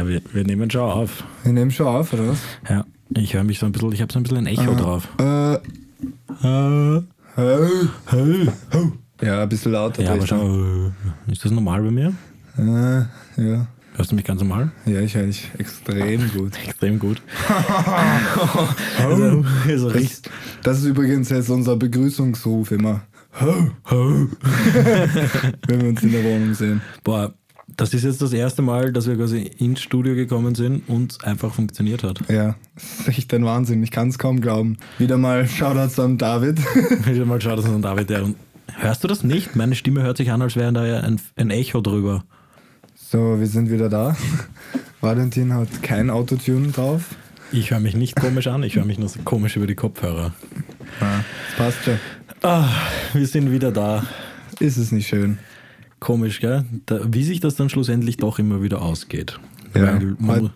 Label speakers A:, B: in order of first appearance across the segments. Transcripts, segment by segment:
A: Ja, wir, wir nehmen schon auf.
B: Wir nehmen schon auf, oder was?
A: Ja, ich höre mich so ein bisschen, ich habe so ein bisschen ein Echo drauf.
B: Äh,
A: Äh.
B: Ja, ein bisschen lauter.
A: ja, aber schau, äh, ist das normal bei mir?
B: Äh, ja.
A: Hörst du mich ganz normal?
B: ja, ich höre dich extrem gut.
A: Extrem gut. also, also
B: Das, das ist übrigens jetzt unser Begrüßungsruf immer. Wenn wir uns in der Wohnung sehen.
A: Boah, das ist jetzt das erste Mal, dass wir quasi ins Studio gekommen sind und es einfach funktioniert hat.
B: Ja, das ist echt ein Wahnsinn. Ich kann es kaum glauben. Wieder mal Shoutouts an David.
A: Wieder mal schaut, dass an David der. Und hörst du das nicht? Meine Stimme hört sich an, als wäre da ja ein, ein Echo drüber.
B: So, wir sind wieder da. Valentin hat kein Autotune drauf.
A: Ich höre mich nicht komisch an, ich höre mich nur so komisch über die Kopfhörer.
B: Ja, das passt schon.
A: Ah, wir sind wieder da.
B: Ist es nicht schön?
A: Komisch, gell? Da, wie sich das dann schlussendlich doch immer wieder ausgeht.
B: Ja, heute,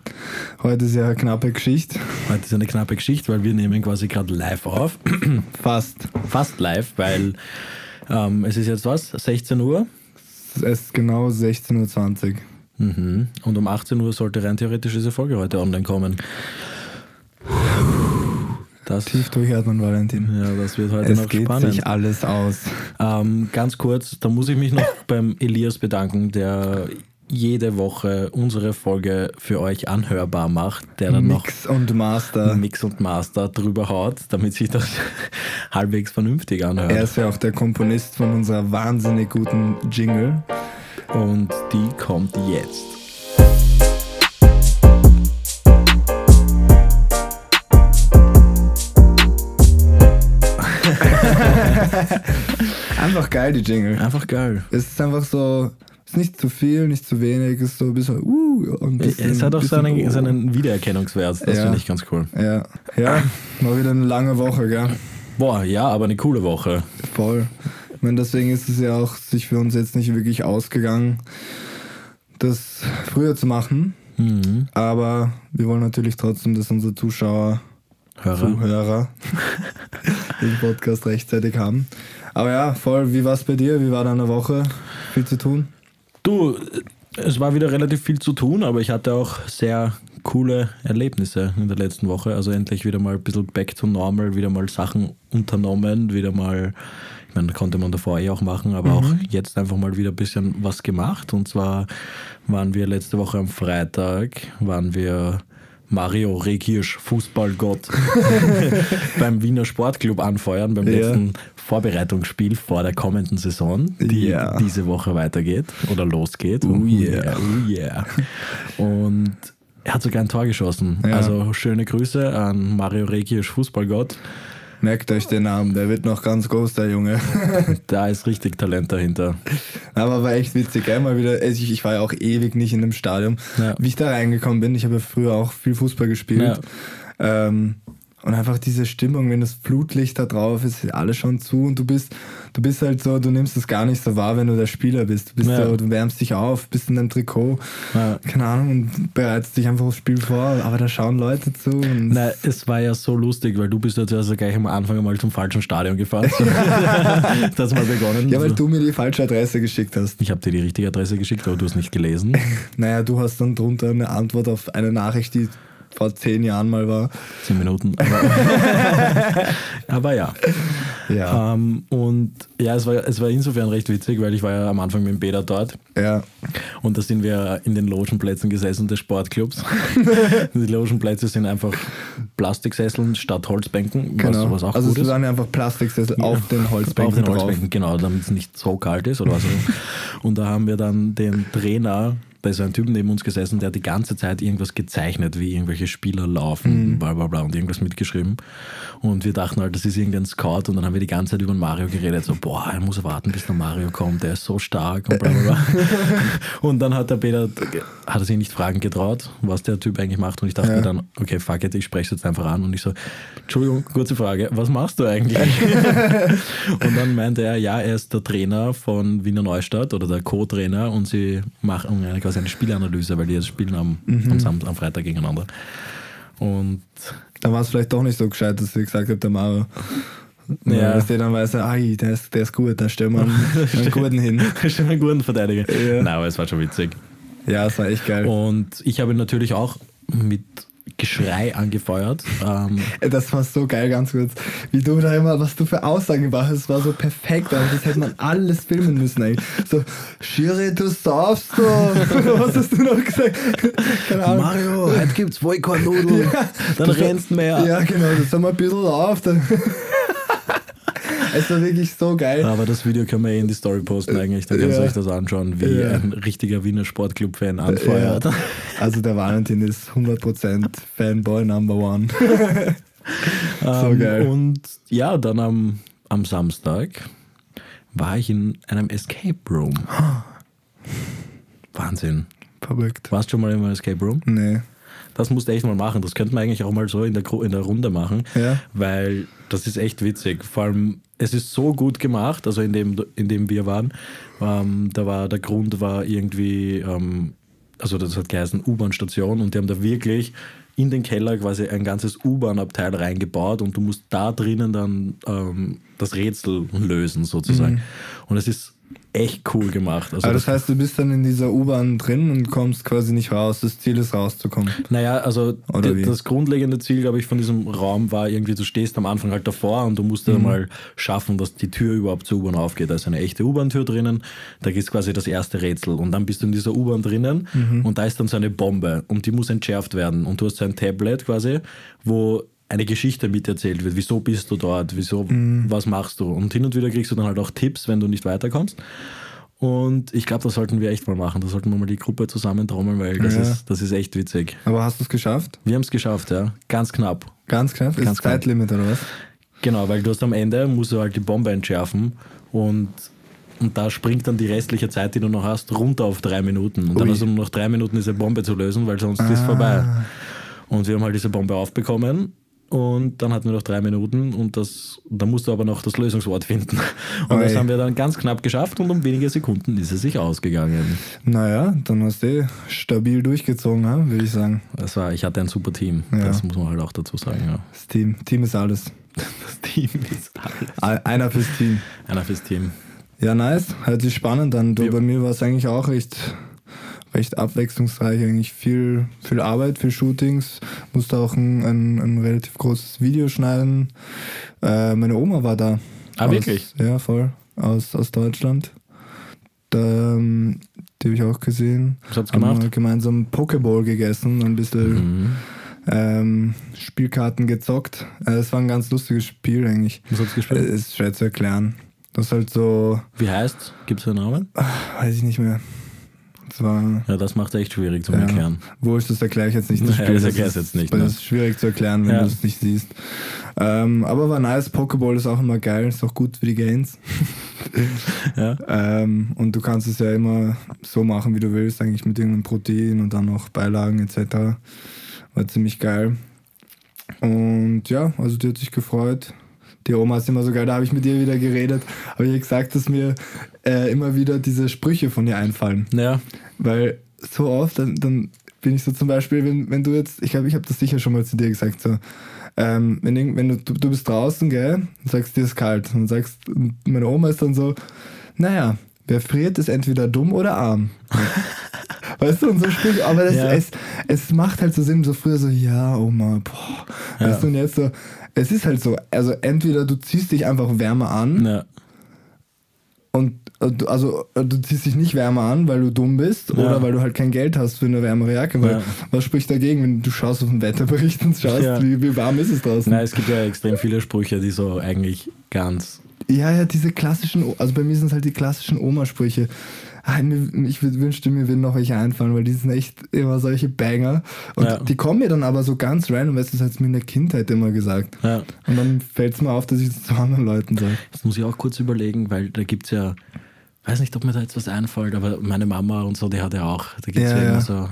B: heute ist ja eine knappe Geschichte.
A: heute ist eine knappe Geschichte, weil wir nehmen quasi gerade live auf.
B: Fast.
A: Fast live, weil ähm, es ist jetzt was? 16 Uhr?
B: Es ist genau 16.20 Uhr.
A: Mhm. Und um 18 Uhr sollte rein theoretisch diese Folge heute online kommen. Das,
B: Tief durchatmen, Valentin.
A: ja, das wird heute
B: Es
A: noch
B: geht
A: spannend.
B: sich alles aus.
A: Ähm, ganz kurz, da muss ich mich noch beim Elias bedanken, der jede Woche unsere Folge für euch anhörbar macht, der dann noch
B: Mix und Master.
A: Mix und Master drüber haut, damit sich das halbwegs vernünftig anhört.
B: Er ist ja auch der Komponist von unserer wahnsinnig guten Jingle.
A: Und die kommt jetzt.
B: Einfach geil, die Jingle.
A: Einfach geil.
B: Es ist einfach so, es ist nicht zu viel, nicht zu wenig, es ist so ein bisschen, uh, und bisschen,
A: Es hat auch
B: bisschen
A: seinen,
B: oh.
A: seinen Wiedererkennungswert, das
B: Ja.
A: finde ich ganz cool.
B: Ja, ja, war wieder eine lange Woche, gell?
A: Boah, ja, aber eine coole Woche.
B: Voll. Ich meine, deswegen ist es ja auch sich für uns jetzt nicht wirklich ausgegangen, das früher zu machen.
A: Mhm.
B: Aber wir wollen natürlich trotzdem, dass unsere Zuschauer,
A: Hörer.
B: Zuhörer den Podcast rechtzeitig haben. Aber ja, voll, wie war es bei dir? Wie war deine Woche? Viel zu tun?
A: Du, es war wieder relativ viel zu tun, aber ich hatte auch sehr coole Erlebnisse in der letzten Woche. Also endlich wieder mal ein bisschen back to normal, wieder mal Sachen unternommen, wieder mal, ich meine, konnte man davor eh auch machen, aber auch jetzt einfach mal wieder ein bisschen was gemacht. Und zwar waren wir letzte Woche am Freitag, waren wir Mario Rekirsch, Fußballgott, beim Wiener Sportclub anfeuern, beim
B: Ja.
A: letzten Vorbereitungsspiel vor der kommenden Saison, die
B: Ja.
A: diese Woche weitergeht oder losgeht.
B: Oh yeah.
A: Oh yeah. Und er hat sogar ein Tor geschossen.
B: Ja.
A: Also schöne Grüße an Mario Rekic, Fußballgott.
B: Merkt euch den Namen, der wird noch ganz groß, der Junge.
A: Da ist richtig Talent dahinter.
B: Aber war echt witzig, gell? Mal wieder, also ich, ich war ja auch ewig nicht in dem Stadion.
A: Ja.
B: Wie ich da reingekommen bin, ich habe ja früher auch viel Fußball gespielt. Ähm, und einfach diese Stimmung, wenn das Flutlicht da drauf ist, ist alles schon zu und du bist, du bist halt so, du nimmst es gar nicht so wahr, wenn du der Spieler bist. Du bist
A: Ja.
B: so, du wärmst dich auf, bist in deinem Trikot,
A: Ja.
B: keine Ahnung, und bereitest dich einfach aufs Spiel vor, aber da schauen Leute zu.
A: Nein, es war ja so lustig, weil du bist jetzt also gleich am Anfang einmal zum falschen Stadion gefahren. das mal begonnen.
B: ja, weil du mir die falsche Adresse geschickt hast.
A: ich habe dir die richtige Adresse geschickt, aber du hast nicht gelesen.
B: Naja, du hast dann drunter eine Antwort auf eine Nachricht, die vor zehn Jahren mal war.
A: Zehn Minuten. Aber, aber ja.
B: Ja.
A: Ähm, und ja, es war, es war insofern recht witzig, weil ich war ja am Anfang mit dem Peter dort.
B: Ja.
A: Und da sind wir in den Logenplätzen gesessen des Sportclubs. die Logenplätze sind einfach Plastiksesseln statt Holzbänken,
B: Genau.
A: was, was auch
B: also es waren einfach Plastiksessel auf den Holzbänken
A: Auf den
B: drauf.
A: Holzbänken, genau, damit es nicht so kalt ist oder was. und da haben wir dann den Trainer, da ist ein Typ neben uns gesessen, der hat die ganze Zeit irgendwas gezeichnet, wie irgendwelche Spieler laufen,
B: Mhm.
A: bla bla bla und irgendwas mitgeschrieben. Und wir dachten halt, das ist irgendein Scout und dann haben wir die ganze Zeit über Mario geredet, so, boah, er muss warten, bis der Mario kommt, der ist so stark und bla bla bla. und dann hat der Peter, hat er sich nicht fragen getraut, was der Typ eigentlich macht und ich dachte
B: Ja.
A: mir dann, okay, fuck it, ich spreche es jetzt einfach an und ich so, Entschuldigung, kurze Frage, was machst du eigentlich? und dann meinte er, ja, er ist der Trainer von Wiener Neustadt oder der Co-Trainer und sie machen eine, quasi eine Spielanalyse, weil die jetzt spielen am, am, Sam am Freitag gegeneinander. Und
B: Da war es vielleicht doch nicht so gescheit, dass ich gesagt habe, der Mario.
A: Ja.
B: Dass der dann weiß, ai, der ist, der ist gut, da stellen wir einen, einen guten hin.
A: schon einen guten Verteidiger.
B: Ja.
A: Nein, aber es war schon witzig.
B: Ja, das war echt geil.
A: Und ich habe natürlich auch mit Geschrei angefeuert. Ähm,
B: das war so geil, ganz kurz. Wie du da immer, was du für Aussagen gemacht hast, war so perfekt. Aber das hätte man alles filmen müssen eigentlich. So, Schiri, du saufst so. was hast du noch gesagt?
A: Keine Ahnung. Mario, heute gibt's Vollkornnudeln. Ja, dann rennst du mehr.
B: Ja, genau, das haben wir ein bisschen auf. Dann es war wirklich so geil.
A: Aber das Video kann man eh in die Story posten eigentlich. Da kannst ja. du euch das anschauen, wie ja. ein richtiger Wiener Sportclub-Fan anfeuert. Ja.
B: Also der Valentin ist 100% Fanboy Number One.
A: so um, ähm, geil. Und ja, dann am, am Samstag war ich in einem Escape Room. Wahnsinn.
B: Verrückt.
A: Warst du schon mal in einem Escape Room?
B: Nee.
A: Das musst du echt mal machen. Das könnte man eigentlich auch mal so in der, in der Runde machen,
B: ja.
A: weil das ist echt witzig. Vor allem, es ist so gut gemacht, also in dem, in dem wir waren. Ähm, da war der Grund war irgendwie, ähm, also das hat geheißen U-Bahn-Station und die haben da wirklich in den Keller quasi ein ganzes U-Bahn-Abteil reingebaut und du musst da drinnen dann ähm, das Rätsel lösen sozusagen. Mhm. Und es ist echt cool gemacht.
B: Also Aber das, das heißt, du bist dann in dieser U-Bahn drin und kommst quasi nicht raus. Das Ziel ist rauszukommen.
A: Naja, also das grundlegende Ziel, glaube ich, von diesem Raum war irgendwie, du stehst am Anfang halt davor und du musst mhm. mal schaffen, dass die Tür überhaupt zur U-Bahn aufgeht. Da ist eine echte U-Bahn-Tür drinnen. Da gibt es quasi das erste Rätsel. Und dann bist du in dieser U-Bahn drinnen mhm. und da ist dann so eine Bombe und die muss entschärft werden. Und du hast so ein Tablet quasi, wo eine Geschichte miterzählt wird. Wieso bist du dort? Wieso, mhm. was machst du? Und hin und wieder kriegst du dann halt auch Tipps, wenn du nicht weiterkommst. Und ich glaube, das sollten wir echt mal machen. Da sollten wir mal die Gruppe zusammentrommeln, weil das, ja. ist, das ist echt witzig.
B: Aber hast du es geschafft?
A: Wir haben es geschafft, ja. Ganz knapp.
B: Ganz knapp? Ganz ist knapp. Zeitlimit oder was?
A: Genau, weil du hast am Ende, musst du halt die Bombe entschärfen und, und da springt dann die restliche Zeit, die du noch hast, runter auf drei Minuten. Und Ui. dann hast du nur noch drei Minuten, diese Bombe zu lösen, weil sonst ah. ist vorbei. Und wir haben halt diese Bombe aufbekommen und dann hatten wir noch drei Minuten und das, da musst du aber noch das Lösungswort finden. Und Oi. das haben wir dann ganz knapp geschafft und um wenige Sekunden ist es sich ausgegangen.
B: Naja, dann hast du eh stabil durchgezogen, würde ich sagen.
A: Das war, ich hatte ein super Team, ja. das muss man halt auch dazu sagen. Ja.
B: Das Team, Team ist alles.
A: Das Team ist alles.
B: Einer fürs Team.
A: Einer fürs Team.
B: Ja, nice. Hört sich spannend an. Du, bei mir war es eigentlich auch recht recht abwechslungsreich, eigentlich viel, viel Arbeit, viel Shootings. Musste auch ein, ein, ein relativ großes Video schneiden. Äh, meine Oma war da.
A: Ah, aus, wirklich?
B: Ja, voll. Aus, aus Deutschland. Da, ähm, die habe ich auch gesehen.
A: Was hat's gemacht? Haben
B: gemeinsam Pokéball gegessen, ein bisschen mhm. ähm, Spielkarten gezockt. Äh, es war ein ganz lustiges Spiel eigentlich.
A: Was hat's gespielt?
B: Äh, ist schwer zu erklären. Das ist halt so.
A: Wie heißt? Gibt es einen Namen?
B: Weiß ich nicht mehr.
A: Das war, ja, das macht echt schwierig zu ja, erklären.
B: Wo ist das erkläre ich jetzt nicht.
A: Das, Spiel, das erkläre ich jetzt nicht.
B: Das ne? ist schwierig zu erklären, wenn ja. du es nicht siehst. Ähm, aber war nice. Pokéball ist auch immer geil. Ist auch gut für die Gains. ja. ähm, und du kannst es ja immer so machen, wie du willst, eigentlich mit irgendeinem Protein und dann noch Beilagen etc. War ziemlich geil. Und ja, also die hat sich gefreut die Oma ist immer so geil, da habe ich mit ihr wieder geredet, habe ich gesagt, dass mir äh, immer wieder diese Sprüche von ihr einfallen.
A: Ja.
B: Weil so oft, dann, dann bin ich so zum Beispiel, wenn, wenn du jetzt, ich glaube, ich habe das sicher schon mal zu dir gesagt, so, ähm, wenn, wenn du, du, du bist draußen, gell, und sagst, dir ist kalt, und sagst, meine Oma ist dann so, naja, wer friert, ist entweder dumm oder arm. weißt du, und so Sprüche, aber das, ja. es, es macht halt so Sinn, so früher so, ja, Oma, boah, ja. weißt du, und jetzt so, es ist halt so, also entweder du ziehst dich einfach wärmer an,
A: ja.
B: Und also äh, du ziehst dich nicht wärmer an, weil du dumm bist ja. oder weil du halt kein Geld hast für eine wärmere Jacke. Weil ja. was spricht dagegen, wenn du schaust auf den Wetterbericht und schaust, ja. wie, wie, warm ist es draußen?
A: Nein, es gibt ja extrem viele Sprüche, die so eigentlich ganz.
B: Ja, ja, diese klassischen, also bei mir sind es halt die klassischen Oma-Sprüche. Ah, ich wünschte, mir würden noch welche einfallen, weil die sind echt immer solche Banger. Und die kommen mir dann aber so ganz random, weil das hat mir in der Kindheit immer gesagt.
A: Ja.
B: Und dann fällt es mir auf, dass ich das zu anderen Leuten sage.
A: Das muss ich auch kurz überlegen, weil da gibt es ja, weiß nicht, ob mir da jetzt was einfällt, aber meine Mama und so, die hat ja auch, da gibt es ja, ja, immer so,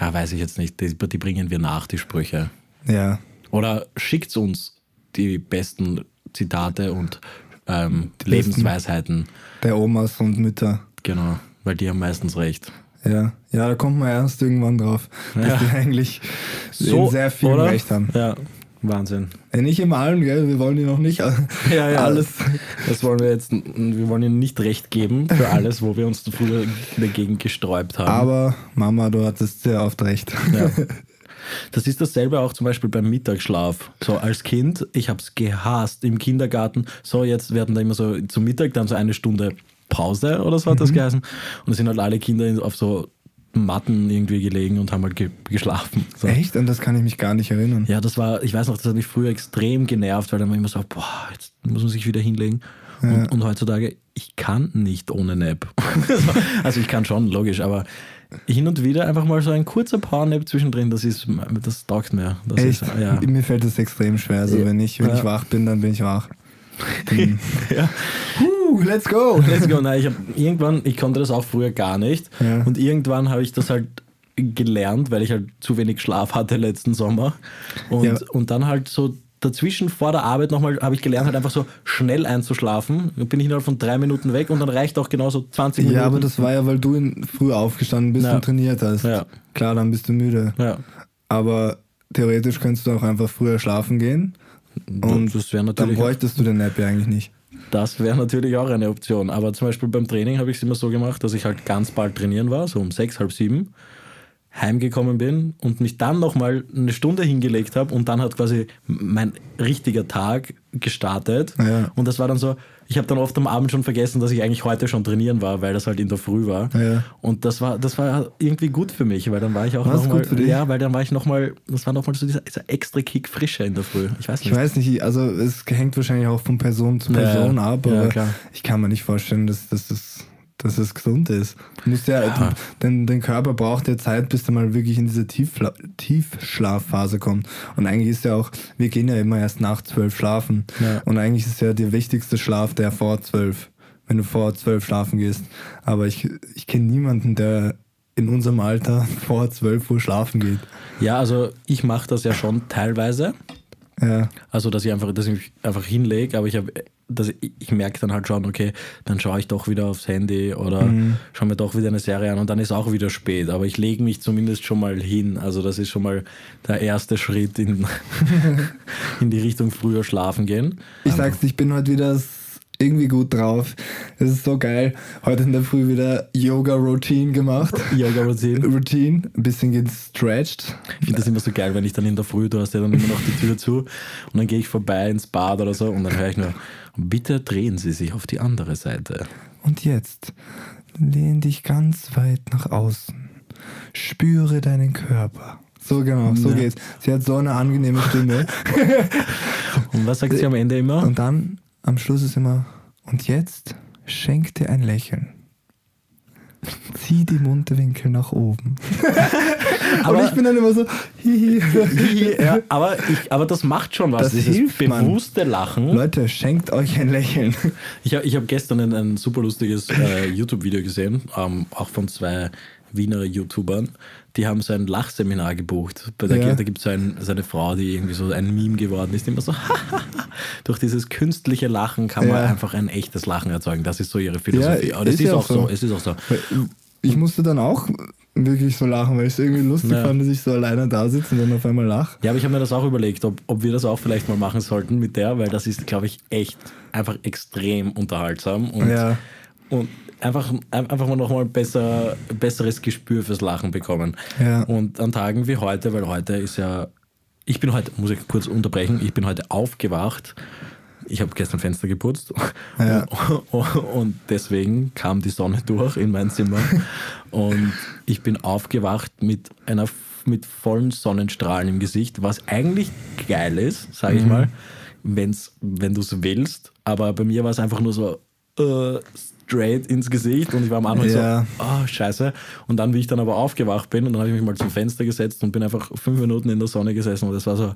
A: ja, weiß ich jetzt nicht, die, die bringen wir nach, die Sprüche.
B: Ja.
A: Oder schickt uns die besten Zitate und ähm, Lebensweisheiten.
B: Der Omas und Mütter.
A: Genau, weil die haben meistens recht.
B: Ja, ja, da kommt man erst irgendwann drauf, dass ja. die eigentlich so, sehr viel oder? Recht haben.
A: Ja. Wahnsinn.
B: Ja, nicht im Allen, gell? Wir wollen die noch nicht
A: ja, ja.
B: alles.
A: Das wollen wir jetzt, wir wollen ihnen nicht recht geben für alles, wo wir uns früher dagegen gesträubt haben.
B: Aber Mama, du hattest sehr oft recht.
A: Ja. Das ist dasselbe auch zum Beispiel beim Mittagsschlaf. So als Kind, ich habe es gehasst im Kindergarten. So, jetzt werden da immer so zum Mittag dann so eine Stunde Pause oder so hat das geheißen. Und es sind halt alle Kinder auf so Matten irgendwie gelegen und haben halt ge geschlafen. So.
B: Echt? Und das kann ich mich gar nicht erinnern.
A: Ja, das war, ich weiß noch, das hat mich früher extrem genervt, weil dann war immer so, boah, jetzt muss man sich wieder hinlegen. Ja. Und, und, heutzutage, ich kann nicht ohne Nap. also ich kann schon, logisch, aber hin und wieder einfach mal so ein kurzer Powernap zwischendrin, das ist, das taugt mir. Das
B: Echt?
A: Ist, ja.
B: Mir fällt das extrem schwer. Also wenn ich, wenn ja. ich wach bin, dann bin ich wach.
A: Ja.
B: Uh, let's go!
A: Let's go. Nein, ich habe irgendwann, ich konnte das auch früher gar nicht. Ja. Und irgendwann habe ich das halt gelernt, weil ich halt zu wenig Schlaf hatte letzten Sommer. Und, ja. und dann halt so dazwischen vor der Arbeit nochmal habe ich gelernt, halt einfach so schnell einzuschlafen. Dann bin ich innerhalb von drei Minuten weg und dann reicht auch genauso 20 Minuten.
B: Ja, aber das war ja, weil du früh aufgestanden bist ja. und trainiert hast. Ja. Klar, dann bist du müde.
A: Ja.
B: Aber theoretisch könntest du auch einfach früher schlafen gehen. Und das dann bräuchtest du den Nap ja eigentlich nicht.
A: Das wäre natürlich auch eine Option. Aber zum Beispiel beim Training habe ich es immer so gemacht, dass ich halt ganz bald trainieren war, so um sechs, halb sieben heimgekommen bin und mich dann nochmal eine Stunde hingelegt habe und dann hat quasi mein richtiger Tag gestartet.
B: Ja.
A: Und das war dann so, ich habe dann oft am Abend schon vergessen, dass ich eigentlich heute schon trainieren war, weil das halt in der Früh war.
B: Ja.
A: Und das war, das war irgendwie gut für mich, weil dann war ich auch nochmal. Ja, weil dann war ich nochmal, das war nochmal so dieser, dieser, extra Kick frischer in der Früh. Ich weiß nicht.
B: Ich weiß nicht, also es hängt wahrscheinlich auch von Person zu Person ja, ab, aber ich kann mir nicht vorstellen, dass, dass das dass es gesund ist. Du musst ja, ja. Denn dein Körper braucht ja Zeit, bis er mal wirklich in diese Tiefla Tiefschlafphase kommt. Und eigentlich ist ja auch, wir gehen ja immer erst nach zwölf schlafen.
A: Ja.
B: Und eigentlich ist ja der wichtigste Schlaf der vor zwölf, wenn du vor zwölf schlafen gehst. Aber ich, ich kenne niemanden, der in unserem Alter vor zwölf Uhr schlafen geht.
A: Ja, also ich mache das ja schon teilweise.
B: Ja.
A: Also, dass ich einfach, dass ich einfach hinlege, aber ich habe dass ich, ich merke dann halt schon, okay, dann schaue ich doch wieder aufs Handy oder mhm. schaue mir doch wieder eine Serie an und dann ist auch wieder spät. Aber ich lege mich zumindest schon mal hin. Also das ist schon mal der erste Schritt in, in die Richtung früher schlafen gehen.
B: Ich sag's, ich bin heute wieder irgendwie gut drauf. Es ist so geil. Heute in der Früh wieder Yoga-Routine gemacht.
A: Yoga-Routine.
B: Routine. Ein bisschen gestretched.
A: Ich finde das immer so geil, wenn ich dann in der Früh, du hast ja dann immer noch die Tür zu und dann gehe ich vorbei ins Bad oder so und dann höre ich nur, bitte drehen Sie sich auf die andere Seite.
B: Und jetzt lehn dich ganz weit nach außen. Spüre deinen Körper. So genau, so ja. geht's. Sie hat so eine angenehme Stimme.
A: und was sagt sie am Ende immer?
B: Und dann am Schluss ist immer, und jetzt schenk dir ein Lächeln. Zieh die Mundwinkel nach oben. aber und ich bin dann immer so, hihi.
A: hihi ja, aber, ich, aber das macht schon was.
B: Das Dieses hilft,
A: bewusste
B: Mann.
A: Lachen.
B: Leute, schenkt euch ein Lächeln.
A: Ich habe ich hab gestern ein, ein super lustiges äh, YouTube-Video gesehen, ähm, auch von zwei Wiener YouTubern, die haben so ein Lachseminar gebucht. Bei der, ja. Da gibt es so, ein, so, eine Frau, die irgendwie so ein Meme geworden ist, die immer so, durch dieses künstliche Lachen kann man ja. einfach ein echtes Lachen erzeugen. Das ist so ihre Philosophie.
B: Ja, Aber das ist, ist auch so. so. Es ist auch so. Ich musste dann auch wirklich so lachen, weil ich es irgendwie lustig ja. fand, dass ich so alleine da sitze und dann auf einmal lache.
A: Ja, aber ich habe mir das auch überlegt, ob, ob wir das auch vielleicht mal machen sollten mit der, weil das ist, glaube ich, echt einfach extrem unterhaltsam. Und,
B: ja.
A: und einfach, einfach mal nochmal besser, besseres Gespür fürs Lachen bekommen.
B: Ja.
A: Und an Tagen wie heute, weil heute ist ja, ich bin heute, muss ich kurz unterbrechen, ich bin heute aufgewacht. Ich habe gestern Fenster geputzt
B: ja.
A: und, und deswegen kam die Sonne durch in mein Zimmer und ich bin aufgewacht mit einer mit vollen Sonnenstrahlen im Gesicht, was eigentlich geil ist, sage ich mhm. mal, wenn's, wenn du es willst. Aber bei mir war es einfach nur so, äh, straight ins Gesicht und ich war am Anfang ja. so, oh, scheiße. Und dann, wie ich dann aber aufgewacht bin und dann habe ich mich mal zum Fenster gesetzt und bin einfach fünf Minuten in der Sonne gesessen und das war so,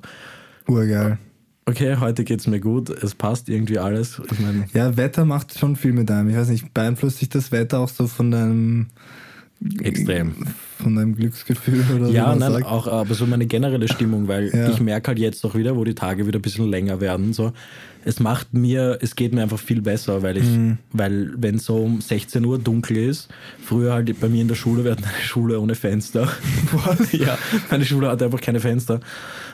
B: urgeil.
A: Okay, heute geht es mir gut, es passt irgendwie alles. Ich mein,
B: ja, Wetter macht schon viel mit einem. Ich weiß nicht, beeinflusst sich das Wetter auch so von deinem
A: Extrem.
B: Von deinem Glücksgefühl oder so.
A: Ja, nein, sagt. auch aber so meine generelle Stimmung, weil ja. ich merke halt jetzt auch wieder, wo die Tage wieder ein bisschen länger werden, so, es macht mir, es geht mir einfach viel besser, weil ich, mhm. weil wenn so um 16 Uhr dunkel ist, früher halt bei mir in der Schule, wir hatten eine Schule ohne Fenster. Was? ja, meine Schule hatte einfach keine Fenster.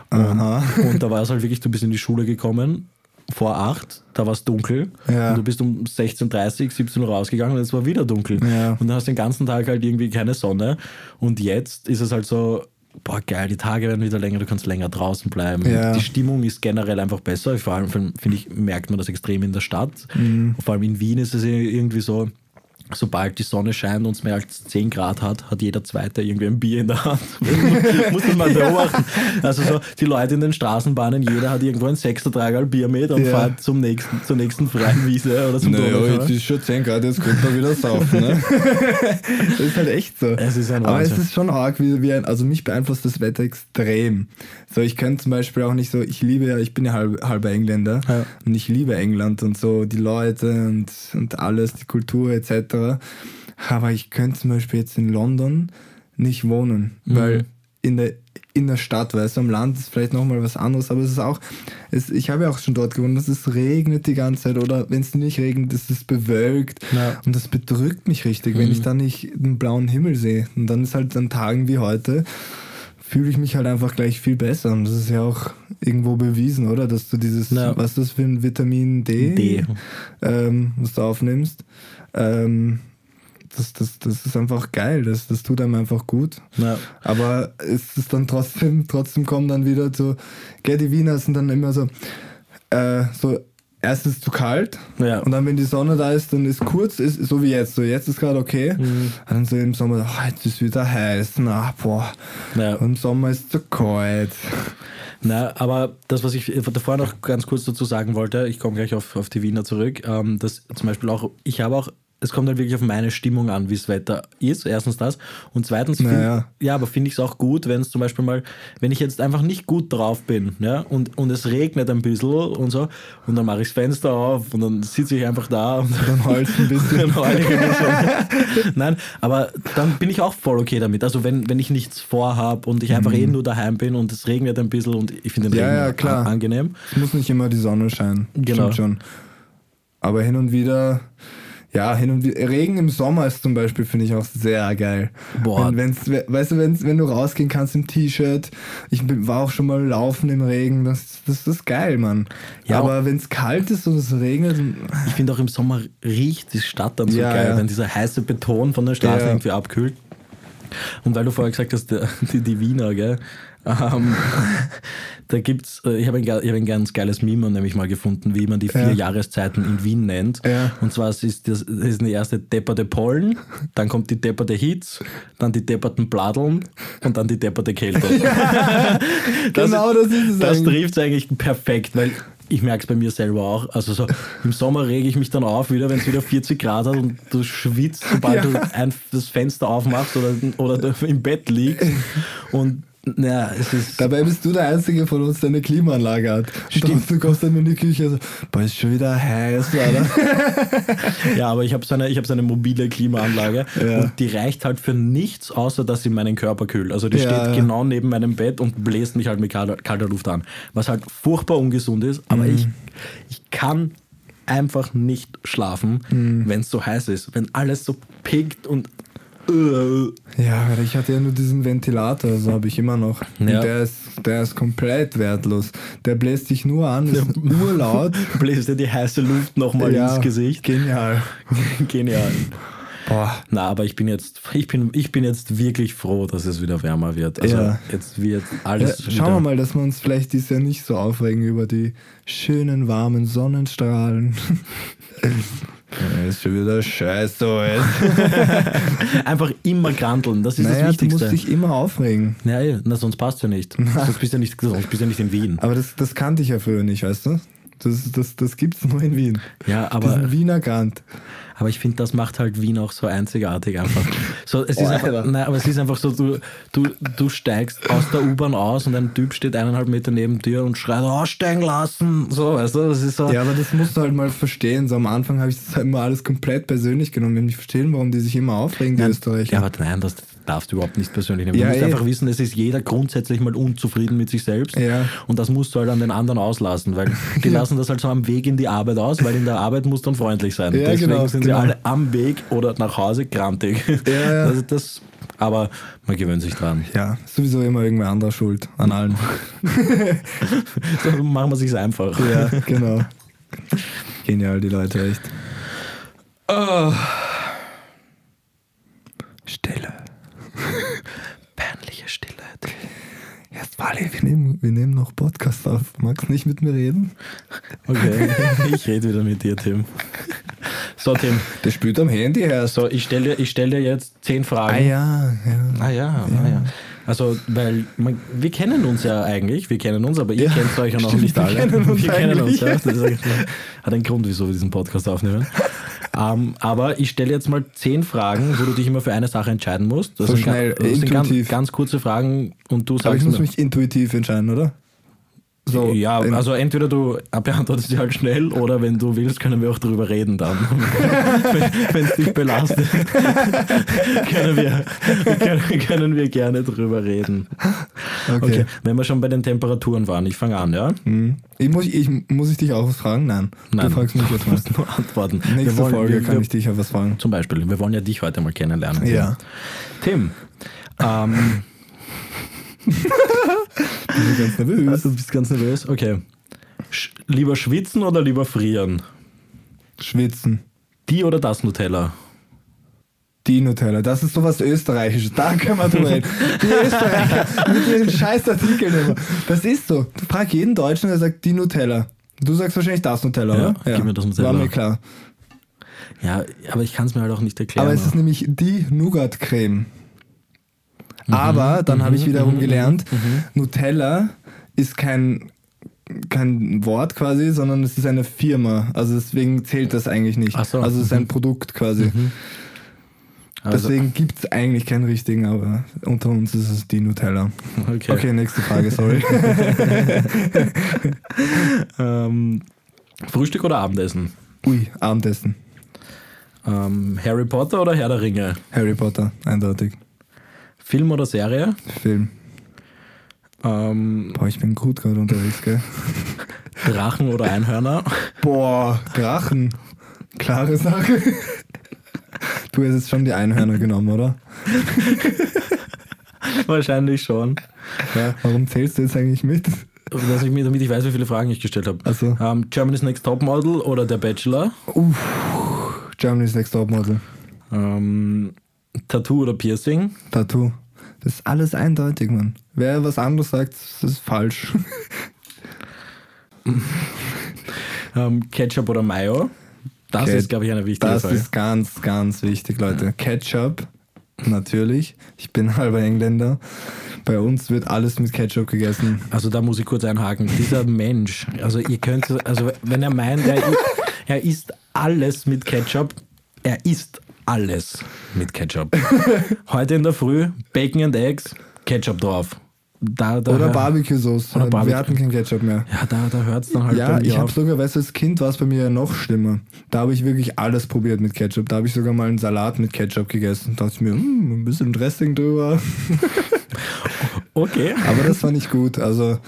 A: Und, und da war es halt wirklich, du bist in die Schule gekommen vor 8, da war es dunkel ja. und du bist um 16.30 17 Uhr rausgegangen und es war wieder dunkel. Ja. Und dann hast du den ganzen Tag halt irgendwie keine Sonne. Und jetzt ist es halt so, boah geil, die Tage werden wieder länger, du kannst länger draußen bleiben. Ja. Die Stimmung ist generell einfach besser. Vor allem, finde ich, merkt man das extrem in der Stadt. Mhm. Vor allem in Wien ist es irgendwie so, sobald die Sonne scheint und es mehr als 10 Grad hat, hat jeder Zweite irgendwie ein Bier in der Hand. Muss man mal beobachten. Also so die Leute in den Straßenbahnen, jeder hat irgendwo ein sechster Tragal Bier mit und ja. fährt zum nächsten, zur nächsten freien Wiese oder zum
B: naja, jetzt ist schon 10 Grad, jetzt könnte man wieder saufen. Ne? das ist halt echt so.
A: Es ist ein
B: Aber es ist schon arg, wie, wie ein, also mich beeinflusst das Wetter extrem. So, ich könnte zum Beispiel auch nicht so, ich liebe ja, ich bin ja halb, halber Engländer ja. und ich liebe England und so, die Leute und, und alles, die Kultur etc. Aber ich könnte zum Beispiel jetzt in London nicht wohnen, mhm. weil in der, in der Stadt, weißt du, am Land ist vielleicht nochmal was anderes, aber es ist auch, es, ich habe ja auch schon dort gewohnt, dass es regnet die ganze Zeit oder wenn es nicht regnet, ist es bewölkt ja. und das bedrückt mich richtig, mhm. wenn ich dann nicht den blauen Himmel sehe. Und dann ist halt an Tagen wie heute, fühle ich mich halt einfach gleich viel besser. Und das ist ja auch irgendwo bewiesen, oder? Dass du dieses, ja. was ist das für ein Vitamin D, D. Ähm, was du aufnimmst, ähm, das, das, das ist einfach geil, das, das tut einem einfach gut. Ja. Aber es ist dann trotzdem, trotzdem kommen dann wieder so, gell, die Wiener sind dann immer so, äh, so erst ist zu kalt ja. und dann wenn die Sonne da ist, dann ist kurz, ist so wie jetzt, so jetzt ist gerade okay. Mhm. Und dann so im Sommer, oh, jetzt ist wieder heiß, na boah. Ja. Und im Sommer ist es zu kalt.
A: Na, aber das, was ich davor noch ganz kurz dazu sagen wollte, ich komme gleich auf, auf die Wiener zurück, ähm, dass zum Beispiel auch, ich habe auch es kommt halt wirklich auf meine Stimmung an, wie das Wetter ist. Erstens das. Und zweitens, naja. find, ja, aber finde ich es auch gut, wenn es zum Beispiel mal, wenn ich jetzt einfach nicht gut drauf bin, ja, und, und es regnet ein bisschen und so, und dann mache ich das Fenster auf und dann sitze ich einfach da und dann heult ein bisschen. dann heul ich ein bisschen. Nein, aber dann bin ich auch voll okay damit. Also wenn, wenn ich nichts vorhabe und ich einfach mhm. eh nur daheim bin und es regnet ein bisschen und ich finde den
B: ja,
A: Regen
B: ja, klar.
A: angenehm.
B: Es muss nicht immer die Sonne scheinen. Genau. Stimmt schon. Aber hin und wieder ja, hin und wieder. Regen im Sommer ist zum Beispiel, finde ich auch sehr geil. Boah. Wenn, wenn's, weißt du, wenn's, wenn du rausgehen kannst im T-Shirt, ich war auch schon mal laufen im Regen, das, das, ist geil, Mann. Ja, Aber wenn es kalt ist und es regnet.
A: Ich finde auch im Sommer riecht die Stadt dann so ja, geil, ja. wenn dieser heiße Beton von der Straße irgendwie abkühlt. Und weil du vorher gesagt hast, die, die Wiener, gell? Ähm, da gibt's, äh, ich habe ein, hab ein ganz geiles Meme nämlich mal gefunden, wie man die vier ja. Jahreszeiten in Wien nennt. Ja. Und zwar ist das, das ist die erste depperte Pollen, dann kommt die depperte Hitz, dann die depperten Bladeln und dann die depperte Kälte. Ja. das, genau, das ist es. Das trifft es eigentlich perfekt, weil ich merke es bei mir selber auch. Also so im Sommer rege ich mich dann auf wieder, wenn es wieder 40 Grad hat und du schwitzt, sobald ja. du ein, das Fenster aufmachst oder, oder im Bett liegst. Und ja,
B: Dabei bist du der Einzige von uns, der eine Klimaanlage hat. Stimmt. Du kommst dann in die Küche so, boah, ist schon wieder heiß, oder?
A: ja, aber ich habe so, eine, hab so eine mobile Klimaanlage ja. und die reicht halt für nichts, außer dass sie meinen Körper kühlt. Also die ja, steht ja. genau neben meinem Bett und bläst mich halt mit kalter, kalter Luft an. Was halt furchtbar ungesund ist, aber mhm. ich, ich kann einfach nicht schlafen, mhm. wenn es so heiß ist. Wenn alles so pickt und
B: ja, ich hatte ja nur diesen Ventilator, so habe ich immer noch. Ja. Der, ist, der ist komplett wertlos. Der bläst dich nur an, ist nur laut.
A: Bläst dir die heiße Luft nochmal ja, ins Gesicht.
B: Genial.
A: Genial. Boah. Na, aber ich bin jetzt, ich bin, ich bin jetzt wirklich froh, dass es wieder wärmer wird. Also ja. jetzt wird alles.
B: Ja, schauen wir mal, dass wir uns vielleicht dieses Jahr nicht so aufregen über die schönen warmen Sonnenstrahlen. ist schon wieder scheiße
A: jetzt. Einfach immer granteln, das ist naja, das Wichtigste.
B: Du musst dich immer aufregen.
A: Ja, na, sonst passt ja nicht. Sonst bist du ja nicht, sonst bist ja nicht in Wien.
B: Aber das, das kannte ich ja früher nicht, weißt du? Das, das, das gibt es nur in Wien.
A: Ja, aber.
B: Diesen Wiener Grant.
A: Aber ich finde, das macht halt Wien auch so einzigartig einfach. So, es ist einfach, nein, aber es ist einfach so, du, du, du steigst aus der U-Bahn aus und ein Typ steht eineinhalb Meter neben dir und schreit, aussteigen lassen. So, weißt du, das ist so.
B: Ja, aber das musst du halt mal verstehen. So am Anfang habe ich das halt immer alles komplett persönlich genommen. Ich verstehen, warum die sich immer aufregen, die
A: ja,
B: Österreicher.
A: Ja, aber nein, das darfst du überhaupt nicht persönlich nehmen. Du
B: Ja,
A: musst
B: eh.
A: einfach wissen, es ist jeder grundsätzlich mal unzufrieden mit sich selbst.
B: Ja.
A: Und das musst du halt an den anderen auslassen, weil die lassen das halt so am Weg in die Arbeit aus, weil in der Arbeit musst du dann freundlich sein.
B: Ja,
A: Deswegen
B: genau,
A: sind
B: genau.
A: sie alle am Weg oder nach Hause grantig.
B: Ja.
A: Das, das, aber man gewöhnt sich dran.
B: Ja, sowieso immer irgendwer anderer schuld an allen.
A: So machen wir sich einfach.
B: ja, genau. Genial, die Leute, echt.
A: Oh,
B: Stille.
A: peinliche Stille.
B: Jetzt, Wally, wir nehmen, wir nehmen noch Podcast auf. Magst nicht mit mir reden?
A: Okay, ich rede wieder mit dir, Tim. So, Tim,
B: Der spielt am Handy her.
A: so, ich stelle dir, ich stell dir jetzt zehn Fragen.
B: Ah ja, ja.
A: Ah ja, ah ja. Also, weil man, wir kennen uns ja eigentlich, wir kennen uns, aber ihr
B: Ja,
A: kennt euch ja noch
B: stimmt,
A: nicht
B: wir
A: alle.
B: kennen uns
A: wir kennen uns, ja. Das ist hat einen Grund, wieso wir diesen Podcast aufnehmen. Ähm, aber ich stelle jetzt mal zehn Fragen, wo du dich immer für eine Sache entscheiden musst. Das
B: So
A: sind,
B: schnell,
A: das sind ganz,
B: intuitiv.
A: ganz kurze Fragen und du
B: Aber ich
A: sagst
B: muss mich intuitiv entscheiden, oder? So,
A: ja, also entweder du beantwortest sie halt schnell oder wenn du willst, können wir auch darüber reden dann. wenn es dich belastet, können wir, können, können wir gerne drüber reden.
B: Okay.
A: Okay, wenn wir schon bei den Temperaturen waren, ich fange an, ja?
B: Hm. Ich muss, ich, muss ich dich auch was fragen? Nein.
A: Nein.
B: Du fragst mich jetzt
A: Du
B: mal.
A: nur antworten.
B: Nächste
A: wollen,
B: Folge
A: wir,
B: kann ich dich ja was fragen.
A: Zum Beispiel, wir wollen ja dich heute mal kennenlernen.
B: Ja.
A: Tim, ähm,
B: Ich bin ganz nervös.
A: du bist ganz nervös? Okay. Sch lieber schwitzen oder lieber frieren?
B: Schwitzen.
A: Die oder das Nutella?
B: Die Nutella, das ist sowas Österreichisches. Da können wir drüber reden. Die Österreicher mit ihren scheiß Artikeln immer. Das ist so. Du frag jeden Deutschen, der sagt die Nutella. Du sagst wahrscheinlich das Nutella,
A: Ja,
B: oder?
A: gib mir das Nutella.
B: War mir klar.
A: Ja, aber ich kann es mir halt auch nicht erklären.
B: Aber es ist nämlich die Nougat-Creme. Aber dann habe ich wiederum gelernt, Nutella ist kein, kein Wort quasi, sondern es ist eine Firma. Also deswegen zählt das eigentlich nicht.
A: Ach so.
B: Also es ist ein Produkt quasi.
A: Also,
B: Deswegen gibt es eigentlich keinen richtigen, aber unter uns ist es die Nutella.
A: okay.
B: Okay, nächste Frage, sorry.
A: Ähm, Frühstück oder Abendessen?
B: Ui, Abendessen.
A: Ähm, Harry Potter oder Herr der Ringe?
B: Harry Potter, eindeutig.
A: Film oder Serie?
B: Film.
A: Ähm,
B: Boah, ich bin gut gerade unterwegs, gell?
A: Drachen oder Einhörner?
B: Boah, Drachen. Klare Sache. Du hast jetzt schon die Einhörner genommen, oder?
A: Wahrscheinlich schon. Ja,
B: Warum zählst du jetzt eigentlich mit?
A: dass ich mir, damit ich weiß, wie viele Fragen ich gestellt habe.
B: Ach so.
A: Ähm, Germany's Next Topmodel oder Der Bachelor?
B: Uff. Germany's Next Topmodel.
A: Ähm, Tattoo oder Piercing?
B: Tattoo. Das ist alles eindeutig, Mann. Wer was anderes sagt, das ist falsch.
A: Ähm, Ketchup oder Mayo? Das
B: Ket-
A: ist, glaube ich, eine wichtige
B: Das
A: Frage.
B: ist ganz, ganz wichtig, Leute. Ketchup, natürlich. Ich bin halber Engländer. Bei uns wird alles mit Ketchup gegessen.
A: Also da muss ich kurz einhaken. Dieser Mensch, also ihr könnt, also wenn er meint, er, er isst alles mit Ketchup, er isst alles mit Ketchup. Heute in der Früh Bacon and Eggs, Ketchup drauf. Da, da
B: Oder Barbecue-Sauce.
A: Barbecue.
B: Wir hatten kein Ketchup mehr.
A: Ja, da, da hört es dann halt
B: Ja, ich habe sogar, weißt du, als Kind war es bei mir ja noch schlimmer. Da habe ich wirklich alles probiert mit Ketchup. Da habe ich sogar mal einen Salat mit Ketchup gegessen. Da dachte ich mir, hm, ein bisschen Dressing drüber.
A: Okay.
B: Aber das war nicht gut. Also,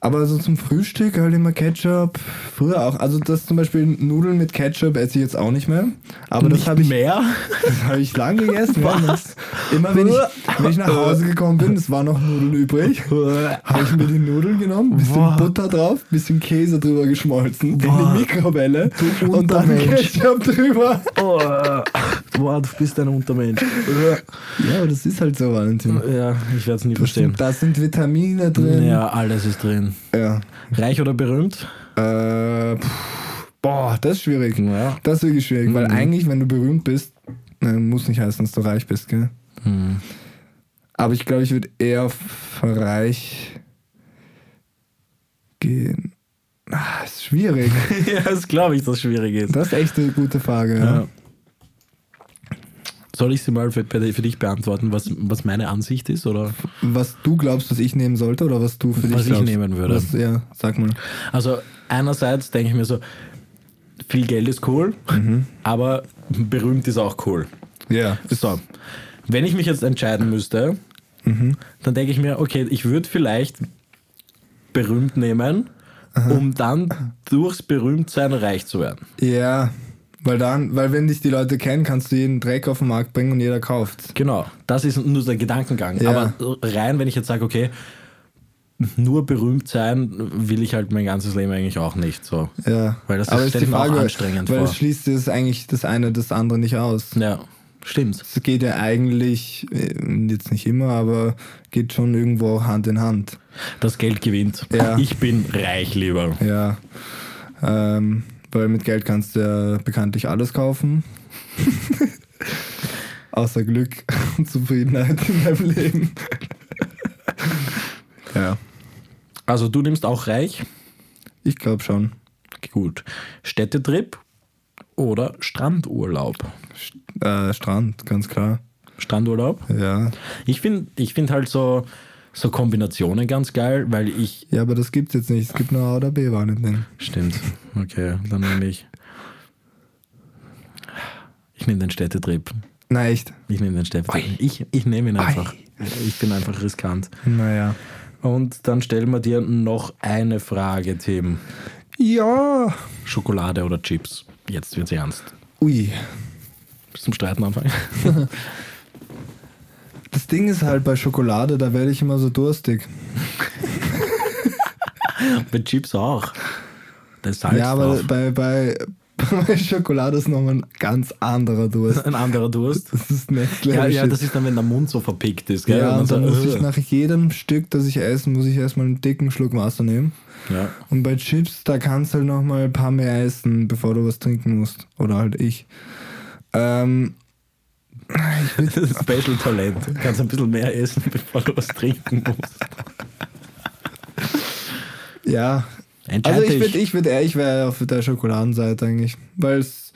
B: aber so zum Frühstück halt immer Ketchup. Früher auch. Also das zum Beispiel Nudeln mit Ketchup esse ich jetzt auch nicht mehr. Aber das
A: Nicht
B: habe ich,
A: mehr.
B: das habe ich lang gegessen. Das, immer wenn ich, wenn ich nach Hause gekommen bin, es waren noch Nudeln übrig, habe ich mir die Nudeln genommen, bisschen
A: Boah.
B: Butter drauf, bisschen Käse drüber geschmolzen,
A: Boah.
B: in die Mikrowelle und dann. Ketchup drüber.
A: Oh, boah, du bist ein Untermensch.
B: Ja, aber das ist halt so, Valentin.
A: Ja, ich werde es nie verstehen.
B: Da sind Vitamine drin.
A: Ja, alles ist drin.
B: ja.
A: Reich oder berühmt?
B: Äh, pff, boah, das ist schwierig.
A: Ja.
B: Das ist wirklich schwierig, weil
A: Mhm.
B: eigentlich, wenn du berühmt bist, äh, muss nicht heißen, dass du reich bist, gell?
A: Hm.
B: Aber ich glaube, ich würde eher für reich gehen. Ah, ist schwierig.
A: ja, das glaube ich, dass es schwierig ist.
B: Das ist echt eine gute Frage. Ja.
A: Ja. Soll ich sie mal für, für dich beantworten, was, was meine Ansicht ist? Oder?
B: Was du glaubst, was ich nehmen sollte oder was du für dich
A: was
B: glaubst?
A: ich nehmen würde.
B: Was, ja, sag mal.
A: Also einerseits denke ich mir so, viel Geld ist cool, aber berühmt ist auch cool.
B: Ja.
A: So, wenn ich mich jetzt entscheiden müsste, dann denke ich mir, okay, ich würde vielleicht berühmt nehmen, um dann durchs Berühmtsein reich zu werden.
B: Ja, weil dann, weil wenn dich die Leute kennen, kannst du jeden Dreck auf den Markt bringen und jeder kauft.
A: Genau, das ist nur der Gedankengang.
B: Ja.
A: Aber rein, wenn ich jetzt sage, okay, nur berühmt sein will ich halt mein ganzes Leben eigentlich auch nicht so.
B: Ja.
A: Weil das ist-
B: ist die
A: mir auch
B: Frage,
A: anstrengend
B: weil
A: vor.
B: es schließt es eigentlich das eine das andere nicht aus.
A: Ja, stimmt.
B: Es geht ja eigentlich, äh, jetzt nicht immer, aber geht schon irgendwo Hand in Hand.
A: Das Geld gewinnt.
B: Ja.
A: Ich bin reich lieber.
B: Ja. Ähm, weil mit Geld kannst du ja bekanntlich alles kaufen. Außer Glück und Zufriedenheit in deinem Leben. ja,
A: Also du nimmst auch reich.
B: ich glaube schon.
A: Gut. Städtetrip oder Strandurlaub?
B: Äh, Strand, ganz klar.
A: Strandurlaub?
B: Ja.
A: Ich finde ich find halt so, so Kombinationen ganz geil, weil ich.
B: Ja, aber das gibt's jetzt nicht. Es gibt nur A oder B Wahrnehmung.
A: Stimmt. Okay, dann nehme ich. Ich nehme den Städtetrip.
B: Na echt?
A: Ich nehme den Städtetrip. Ich, ich nehme ihn einfach. Ich bin einfach riskant.
B: Naja.
A: Und dann stellen wir dir noch eine Frage, Tim.
B: Ja.
A: Schokolade oder Chips? Jetzt wird's ernst.
B: Ui.
A: Bis zum Streiten anfangen.
B: Das Ding ist halt bei Schokolade, da werde ich immer so durstig.
A: Bei Chips auch. Da ist Salz
B: ja, aber
A: drauf.
B: bei, bei, bei Schokolade ist nochmal ein ganz anderer Durst.
A: Ein anderer Durst.
B: Das ist next
A: Ja, ja, das ist dann, wenn der Mund so verpickt ist. Gell?
B: ja,
A: Und
B: dann
A: so,
B: muss ich
A: äh.
B: nach jedem Stück, das ich esse, muss ich erstmal einen dicken Schluck Wasser nehmen.
A: ja.
B: Und bei Chips, da kannst du halt nochmal ein paar mehr essen, bevor du was trinken musst. Oder halt ich. Ähm,
A: Special Talent. Du kannst ein bisschen mehr essen, bevor du was trinken musst.
B: ja. Also ich würde, ich würde, ich wäre auf der Schokoladenseite eigentlich. Weil es.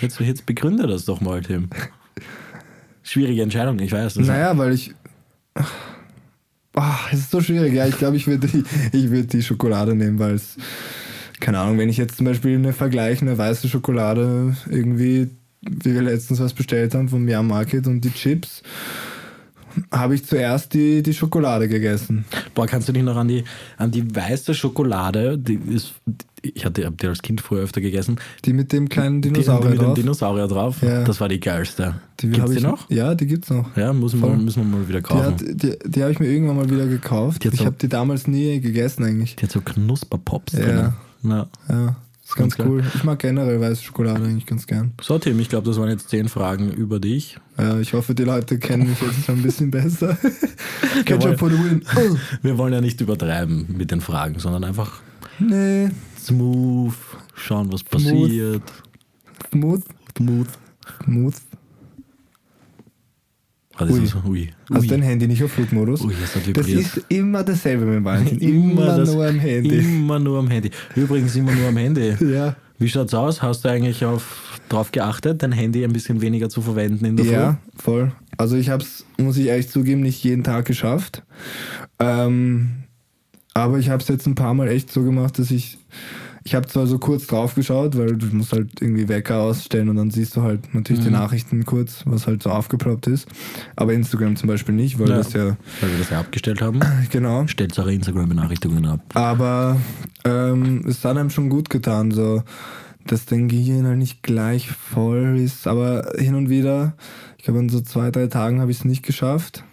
A: Jetzt, jetzt begründe das doch mal, Tim. Schwierige Entscheidung, ich weiß. Das
B: Naja, weil ich. Ah, es ist so schwierig. Ja, ich glaube, ich würde die, ich würd die Schokolade nehmen, weil es. Keine Ahnung, wenn ich jetzt zum Beispiel eine vergleichende weiße Schokolade irgendwie, wie wir letztens was bestellt haben vom Yum Market und die Chips, habe ich zuerst die, die Schokolade gegessen.
A: Boah, kannst du dich noch an die, an die weiße Schokolade, die ist, ich hatte hab die als Kind früher öfter gegessen,
B: Die mit dem kleinen
A: die,
B: Dinosaurier
A: mit dem
B: drauf.
A: Dinosaurier drauf,
B: Ja.
A: das war die geilste.
B: die
A: Gibt's die
B: ich,
A: noch?
B: Ja, die gibt's noch.
A: Ja, müssen wir, müssen wir mal wieder
B: Die,
A: kaufen.
B: hat, die, die habe ich mir irgendwann mal wieder gekauft.
A: Die
B: ich
A: so-
B: habe die damals nie gegessen eigentlich.
A: Die hat so Knusperpops
B: Ja.
A: drin. Ja.
B: Ja, ist ganz,
A: Ganz
B: cool. Ich mag generell weiße Schokolade eigentlich ganz gern.
A: So, Tim, ich glaube, das waren jetzt zehn Fragen über dich.
B: Ja, ich hoffe, die Leute kennen mich jetzt schon ein bisschen besser. Ketchup for the win.
A: Wir wollen ja nicht übertreiben mit den Fragen, sondern einfach
B: Nee,
A: smooth, schauen, was passiert.
B: smooth.
A: Smooth.
B: Smooth.
A: Ah, das
B: Ui.
A: ist ui.
B: Hast
A: ui.
B: dein Handy nicht auf Flugmodus?
A: Ui, es hat
B: das ist immer dasselbe mit Valentin. Immer,
A: das-
B: nur am Handy.
A: Immer nur am Handy. Übrigens immer nur am Handy.
B: Ja.
A: Wie schaut's aus? Hast du eigentlich auf, drauf geachtet, dein Handy ein bisschen weniger zu verwenden in der
B: Ja, voll. Also ich habe es, muss ich ehrlich zugeben, nicht jeden Tag geschafft. Ähm, aber ich habe es jetzt ein paar Mal echt so gemacht, dass ich, ich habe zwar so kurz drauf geschaut, weil du musst halt irgendwie Wecker ausstellen und dann siehst du halt natürlich
A: Mhm.
B: die Nachrichten kurz, was halt so aufgeploppt ist. Aber Instagram zum Beispiel nicht, weil
A: Ja.
B: das ja?
A: Weil wir das ja abgestellt haben.
B: genau.
A: Stellt eure Instagram-Benachrichtigungen ab.
B: Aber ähm, es hat einem schon gut getan, so dass dein Gehirn halt nicht gleich voll ist. Aber hin und wieder, ich glaube an so zwei, drei Tagen habe ich es nicht geschafft.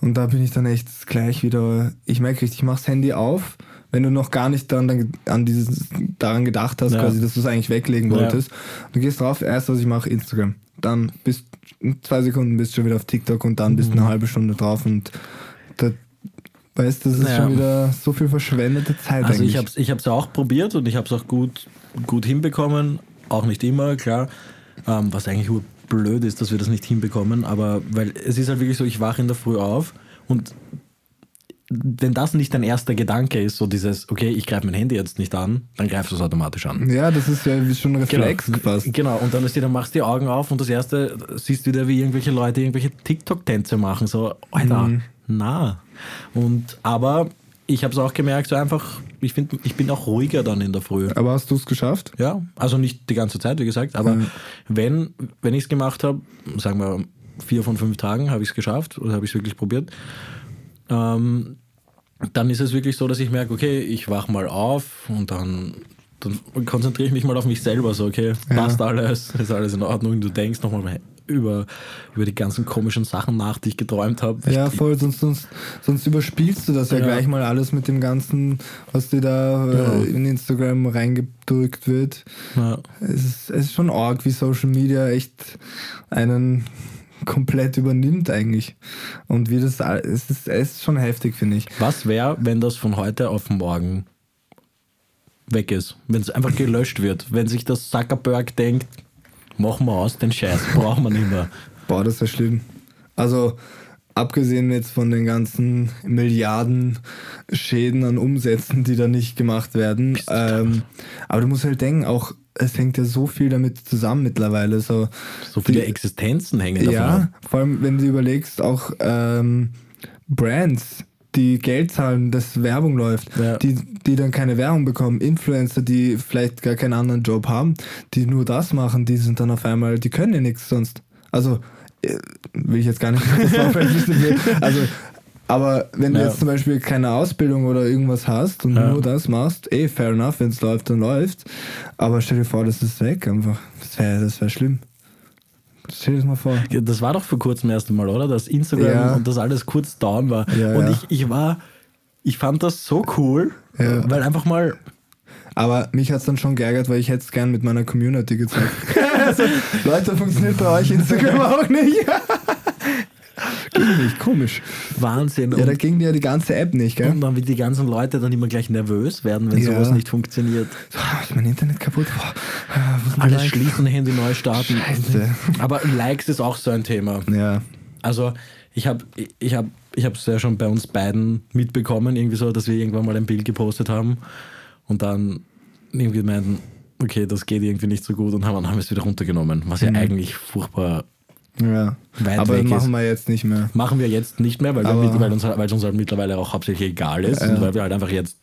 B: Und da bin ich dann echt gleich wieder, ich merke richtig, ich mache das Handy auf, wenn du noch gar nicht daran, an dieses, daran gedacht hast,
A: Ja.
B: quasi, dass du es eigentlich weglegen
A: Ja.
B: wolltest. Du gehst drauf, erst was ich mache, Instagram. Dann bist in zwei Sekunden bist du schon wieder auf TikTok und dann bist du eine halbe Stunde drauf und da, weißt du, das ist
A: Ja.
B: schon wieder so viel verschwendete Zeit
A: Also
B: eigentlich.
A: ich habe es ich hab's ja auch probiert und ich habe es auch gut, gut hinbekommen. Auch nicht immer, klar. Ähm, was eigentlich nur blöd ist, dass wir das nicht hinbekommen. Aber weil es ist halt wirklich so, ich wache in der Früh auf und wenn das nicht dein erster Gedanke ist, so dieses, okay, ich greife mein Handy jetzt nicht an, dann greifst du es automatisch an.
B: Ja, das ist ja schon ein Reflex
A: genau.
B: fast.
A: Genau, und dann, ist die, dann machst du die Augen auf und das erste siehst du wieder, wie irgendwelche Leute irgendwelche TikTok-Tänze machen. So, Alter, mhm. na. Und aber ich habe es auch gemerkt, so einfach, ich finde, ich bin auch ruhiger dann in der Früh.
B: Aber hast du es geschafft?
A: Ja, also nicht die ganze Zeit, wie gesagt, aber mhm. wenn, wenn ich es gemacht habe, sagen wir vier von fünf Tagen habe ich es geschafft oder habe ich es wirklich probiert, ähm, dann ist es wirklich so, dass ich merke, okay, ich wach mal auf und dann, dann konzentriere ich mich mal auf mich selber. So, okay, passt ja. alles, ist alles in Ordnung. Du denkst nochmal über, über die ganzen komischen Sachen nach, die ich geträumt habe.
B: Ja, voll, sonst, sonst, sonst überspielst du das ja, ja, gleich mal alles mit dem Ganzen, was dir da äh, ja. in Instagram reingedrückt wird. Ja. Es, ist, es ist schon arg, wie Social Media echt einen komplett übernimmt eigentlich. Und wie das, es ist, es ist schon heftig, finde ich.
A: Was wäre, wenn das von heute auf morgen weg ist? Wenn es einfach gelöscht wird? Wenn sich das Zuckerberg denkt, machen wir aus den Scheiß, brauchen wir nicht mehr.
B: Boah, das wäre schlimm. Also, abgesehen jetzt von den ganzen Milliarden Schäden an Umsätzen, die da nicht gemacht werden. Ähm, aber du musst halt denken, auch es hängt ja so viel damit zusammen mittlerweile. So,
A: so viele die, Existenzen hängen davon
B: Ja, ab. vor allem wenn du überlegst, auch ähm, Brands, die Geld zahlen, dass Werbung läuft, ja. die, die dann keine Werbung bekommen, Influencer, die vielleicht gar keinen anderen Job haben, die nur das machen, die sind dann auf einmal, die können ja nichts sonst. Also äh, will ich jetzt gar nicht, also aber wenn du ja. jetzt zum Beispiel keine Ausbildung oder irgendwas hast und ja. nur das machst, eh, fair enough, wenn es läuft, dann läuft. Aber stell dir vor, das ist weg einfach. Das wäre das wär schlimm. Stell dir das mal vor.
A: Das war doch vor kurzem erst Mal, oder? Dass Instagram ja. und das alles kurz down war. und Ich, ich war, ich fand das so cool, weil einfach mal
B: aber mich hat es dann schon geärgert, weil ich hätte es gern mit meiner Community gezeigt. also, Leute, funktioniert bei euch Instagram auch nicht. Ging nicht, komisch.
A: Wahnsinn.
B: Ja, da ging ja die ganze App nicht, gell?
A: Und dann, wie die ganzen Leute dann immer gleich nervös werden, wenn ja. sowas nicht funktioniert.
B: Ist mein Internet kaputt? Boah,
A: Alles Likes? schließen, Handy neu starten. Scheiße. Aber Likes ist auch so ein Thema.
B: Ja.
A: Also, ich habe ich hab, ich es ja schon bei uns beiden mitbekommen, irgendwie so, dass wir irgendwann mal ein Bild gepostet haben und dann irgendwie meinten, okay, das geht irgendwie nicht so gut und haben, haben es wieder runtergenommen, was ja mhm. eigentlich furchtbar
B: ja, weit aber machen ist. wir jetzt nicht mehr.
A: Machen wir jetzt nicht mehr, weil, wir, weil, uns, weil es uns halt mittlerweile auch hauptsächlich egal ist ja. und weil wir halt einfach jetzt.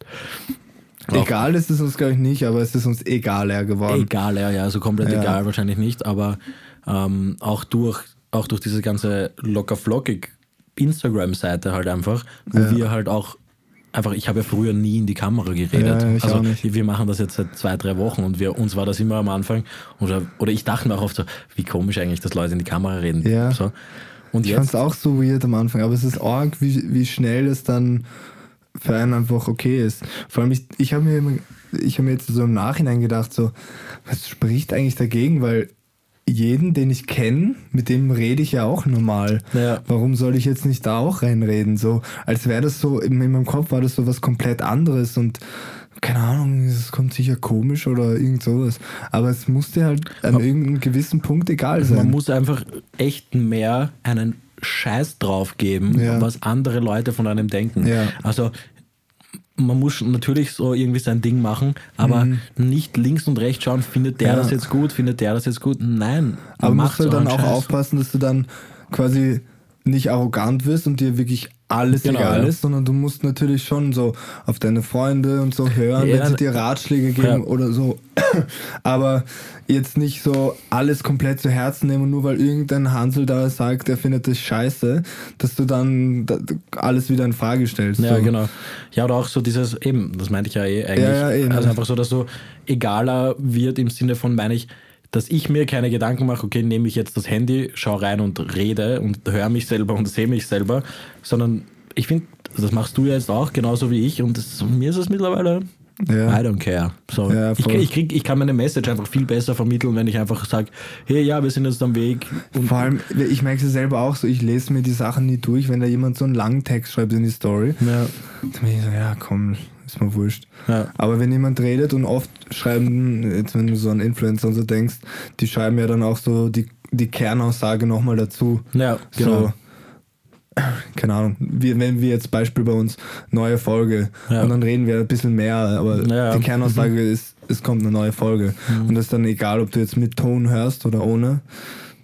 B: Egal ist es uns, glaube ich, nicht, aber es ist uns egaler geworden.
A: Egaler, ja, also komplett ja. egal wahrscheinlich nicht, aber ähm, auch, durch, auch durch diese ganze locker-flockig Instagram-Seite halt einfach, wo ja. wir halt auch einfach, ich habe ja früher nie in die Kamera geredet. Ja, also wir machen das jetzt seit zwei, drei Wochen und wir, uns war das immer am Anfang, oder, oder ich dachte mir auch oft so, wie komisch eigentlich, dass Leute in die Kamera reden.
B: Ja.
A: So.
B: Und ich fand es auch so weird am Anfang, aber es ist arg, wie, wie schnell es dann für einen einfach okay ist. Vor allem, ich, ich habe mir, immer, ich hab mir jetzt so im Nachhinein gedacht, so, was spricht eigentlich dagegen, weil jeden, den ich kenne, mit dem rede ich ja auch normal. Ja. Warum soll ich jetzt nicht da auch reinreden? So, als wäre das so, in, in meinem Kopf war das so was komplett anderes und keine Ahnung, es kommt sicher komisch oder irgend sowas. Aber es musste halt an Aber irgendeinem gewissen Punkt egal sein.
A: Man muss einfach echt mehr einen Scheiß drauf geben, ja. was andere Leute von einem denken. Ja. Also man muss natürlich so irgendwie sein Ding machen, aber mhm. nicht links und rechts schauen, findet der ja. das jetzt gut, findet der das jetzt gut. Nein.
B: Aber musst du dann auch Scheiß. aufpassen, dass du dann quasi nicht arrogant wirst und dir wirklich alles genau, egal ja. ist, sondern du musst natürlich schon so auf deine Freunde und so hören, ja, wenn sie dir Ratschläge geben ja. oder so. Aber jetzt nicht so alles komplett zu Herzen nehmen, nur weil irgendein Hansel da sagt, er findet das scheiße, dass du dann alles wieder in Frage stellst.
A: Ja,
B: so.
A: genau. Ja, oder auch so dieses, eben, das meinte ich ja eh eigentlich. Ja, ja, also einfach so, dass du egaler wird im Sinne von, meine ich, dass ich mir keine Gedanken mache, okay, nehme ich jetzt das Handy, schaue rein und rede und höre mich selber und sehe mich selber, sondern ich finde, das machst du ja jetzt auch, genauso wie ich und das, mir ist es mittlerweile ja. I don't care. So, ja, ich, ich, krieg, ich kann meine Message einfach viel besser vermitteln, wenn ich einfach sage, hey, ja, wir sind jetzt am Weg.
B: Und Vor allem, ich merke es selber auch so, ich lese mir die Sachen nie durch, wenn da jemand so einen langen Text schreibt in die Story. Ja. Dann bin ich so, ja, komm, ist mir wurscht. Ja. Aber wenn jemand redet und oft schreiben, jetzt wenn du so an Influencer und so denkst, die schreiben ja dann auch so die, die Kernaussage nochmal dazu.
A: Ja, genau. So,
B: keine Ahnung, wir, wenn wir jetzt Beispiel bei uns neue Folge
A: Ja.
B: und dann reden wir ein bisschen mehr, aber
A: Ja,
B: die Kernaussage ist, es kommt eine neue Folge.
A: Mhm.
B: Und das ist dann egal, ob du jetzt mit Ton hörst oder ohne,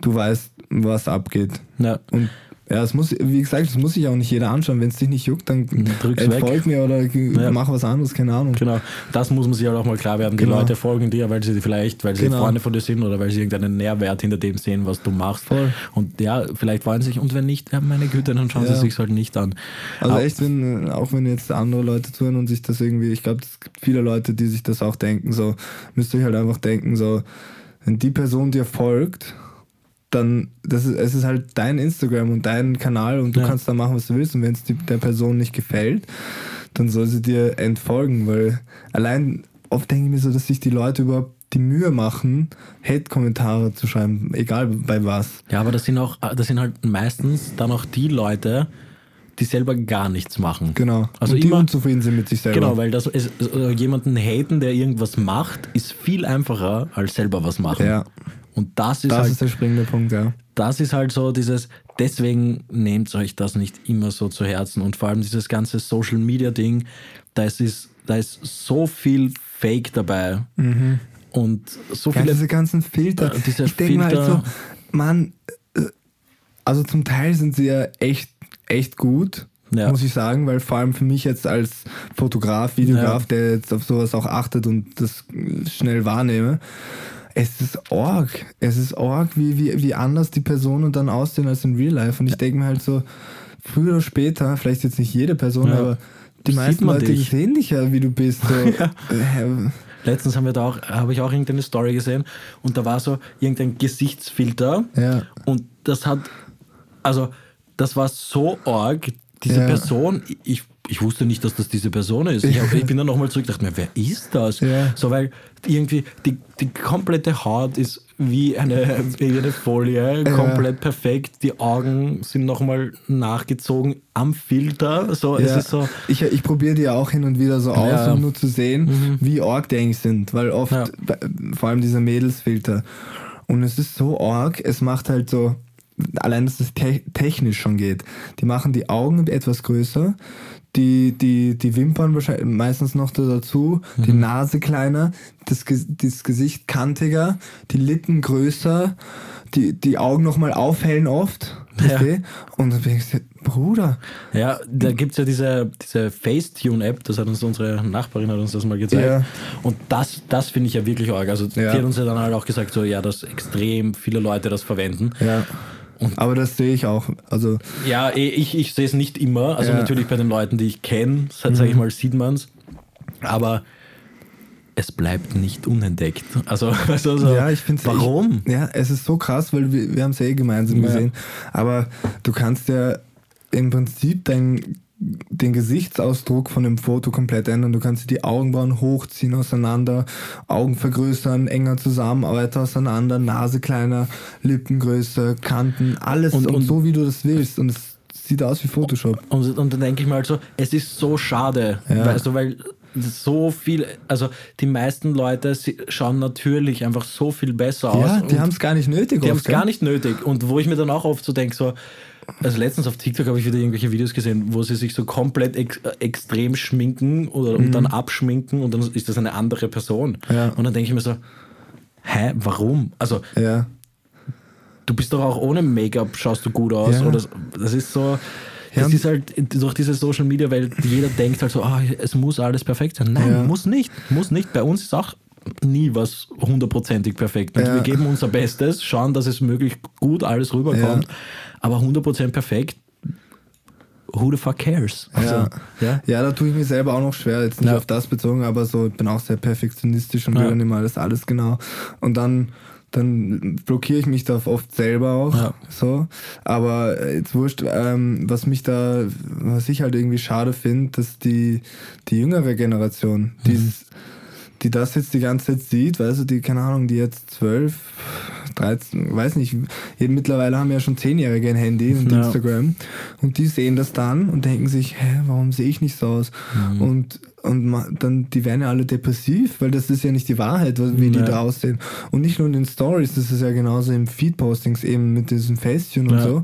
B: du weißt, was abgeht.
A: Ja.
B: Und ja, es muss, wie gesagt, das muss sich auch nicht jeder anschauen. Wenn es dich nicht juckt, dann
A: Drück's
B: entfolg mir oder
A: Ja.
B: mach was anderes, keine Ahnung.
A: Genau, das muss man sich halt auch mal klar werden. Die
B: Genau.
A: Leute folgen dir, weil sie vielleicht, weil sie
B: Genau.
A: Freunde von dir sind oder weil sie irgendeinen Nährwert hinter dem sehen, was du machst.
B: Voll.
A: Und ja, vielleicht freuen sie sich und wenn nicht, ja, meine Güte, dann schauen
B: Ja.
A: sie sich halt nicht an.
B: Also
A: Aber-
B: echt, wenn, auch wenn jetzt andere Leute zuhören und sich das irgendwie, ich glaube, es gibt viele Leute, die sich das auch denken, so, müsst ihr halt einfach denken, so, wenn die Person dir folgt, dann, das ist, es ist halt dein Instagram und dein Kanal und du
A: Ja.
B: kannst da machen, was du willst und wenn es der Person nicht gefällt, dann soll sie dir entfolgen, weil allein oft denke ich mir so, dass sich die Leute überhaupt die Mühe machen, Hate-Kommentare zu schreiben, egal bei was.
A: Ja, aber das sind auch, das sind halt meistens dann auch die Leute, die selber gar nichts machen.
B: Genau.
A: Also
B: und die
A: immer-
B: unzufrieden sind mit sich selber.
A: Genau, weil das ist, also jemanden haten, der irgendwas macht, ist viel einfacher als selber was machen.
B: Ja.
A: Und das ist
B: Das
A: halt
B: ist der springende Punkt, ja.
A: das ist halt so dieses, deswegen nehmt euch das nicht immer so zu Herzen und vor allem dieses ganze Social Media Ding, da ist, es- da ist so viel Fake dabei und so
B: Ja,
A: viele.
B: diese ganzen Filter.
A: Äh, diese
B: ich denke halt so. Mann, äh, also zum Teil sind sie ja echt, echt gut,
A: Ja.
B: muss ich sagen, weil vor allem für mich jetzt als Fotograf, Videograf, der jetzt auf sowas auch achtet und das schnell wahrnehme, es ist org. Es ist org, wie, wie, wie anders die Personen dann aussehen als in Real Life. Und ich denke mir halt so, früher oder später, vielleicht jetzt nicht jede Person,
A: Ja.
B: aber die
A: Sieht
B: meisten Leute
A: dich.
B: sehen dich ja, wie du bist. So. Äh,
A: Letztens haben wir da auch, habe ich auch irgendeine Story gesehen und da war so irgendein Gesichtsfilter
B: Ja.
A: und das hat, also das war so arg, diese
B: Ja.
A: Person, ich, ich wusste nicht, dass das diese Person ist. Ich, hab, ich bin dann nochmal zurück dachte mir, wer ist das?
B: Ja.
A: So, weil irgendwie die, die komplette Haut ist wie eine, wie eine Folie, komplett perfekt. Die Augen sind nochmal nachgezogen am Filter. So, es
B: Ja.
A: ist so,
B: Ich, ich probiere die ja auch hin und wieder so aus,
A: Ja. Mhm.
B: um nur zu sehen, wie arg die eigentlich sind. Weil oft,
A: Ja.
B: vor allem dieser Mädelsfilter. Und es ist so arg, es macht halt so, allein dass es te technisch schon geht. Die machen die Augen etwas größer, die, die, die Wimpern wahrscheinlich meistens noch da dazu, die
A: Mhm.
B: Nase kleiner, das, das Gesicht kantiger, die Lippen größer, die, die Augen nochmal aufhellen oft.
A: Ja.
B: Und dann bin ich so, Bruder.
A: Ja, da gibt es ja diese, diese Facetune-App, das hat uns unsere Nachbarin hat uns das mal gezeigt.
B: Ja.
A: Und das, das finde ich ja wirklich arg. Also
B: Ja.
A: die hat uns ja dann halt auch gesagt, so ja, dass extrem viele Leute das verwenden.
B: Ja. Aber das sehe ich auch. Also,
A: Ja, eh, ich, ich sehe es nicht immer. Also
B: Ja. Mhm.
A: natürlich bei den Leuten, die ich kenne, sage ich mal, sieht man es. Aber es bleibt nicht unentdeckt. Also, also,
B: ja, ich finde
A: warum?
B: Ja, es ist so krass, weil wir, wir haben es ja eh gemeinsam
A: Ja.
B: gesehen. Aber du kannst ja im Prinzip dein, den Gesichtsausdruck von dem Foto komplett ändern. Du kannst die Augenbrauen hochziehen auseinander, Augen vergrößern, enger zusammen, weiter auseinander, Nase kleiner, Lippen größer, Kanten, alles
A: Und-
B: und,
A: und-
B: so wie du das willst. Und es sieht aus wie Photoshop.
A: Und, und dann denke ich mal so, es ist so schade,
B: Ja.
A: weißt du, weil so viel, also die meisten Leute schauen natürlich einfach so viel besser aus.
B: Ja, die haben es gar nicht nötig.
A: die haben es gar nicht nötig. Und wo ich mir dann auch oft so denke, so, also letztens auf TikTok habe ich wieder irgendwelche Videos gesehen, wo sie sich so komplett ex äh, extrem schminken oder und dann abschminken und dann ist das eine andere Person.
B: Mhm. Ja.
A: Und dann denke ich mir so, hä, warum? Also
B: Ja.
A: du bist doch auch ohne Make-up schaust du gut aus.
B: Ja.
A: Oder so. das ist so.
B: Ja,
A: Es
B: und-
A: ist halt durch diese Social Media Welt, jeder denkt halt so, ah, es muss alles perfekt sein. Nein,
B: Ja.
A: muss nicht. Muss nicht. Bei uns ist auch nie was hundertprozentig perfekt.
B: Ja.
A: Wir geben unser Bestes, schauen, dass es möglichst gut alles rüberkommt. Aber 100% perfekt, who the fuck cares? Also,
B: Ja.
A: ja.
B: Ja, da tue ich mir selber auch noch schwer, jetzt nicht
A: Ja.
B: auf das bezogen, aber so, ich bin auch sehr perfektionistisch und will
A: Ja.
B: dann immer alles, alles genau. Und dann, dann blockiere ich mich da oft selber auch.
A: Ja.
B: So. Aber äh, jetzt wurscht, ähm, was mich da, was ich halt irgendwie schade finde, dass die, die jüngere Generation,
A: Mhm.
B: dieses, die das jetzt die ganze Zeit sieht, weißt du, die, keine Ahnung, die jetzt 12, 13, weiß nicht, mittlerweile haben ja schon Zehnjährige ein Handy und
A: Ja.
B: Instagram und die sehen das dann und denken sich, hä, warum sehe ich nicht so aus?
A: Mhm.
B: Und, und dann, die werden ja alle depressiv, weil das ist ja nicht die Wahrheit, wie die
A: Ja.
B: da aussehen. Und nicht nur in den Stories, das ist ja genauso im Feed-Postings eben mit diesem Facetune und
A: Ja.
B: so.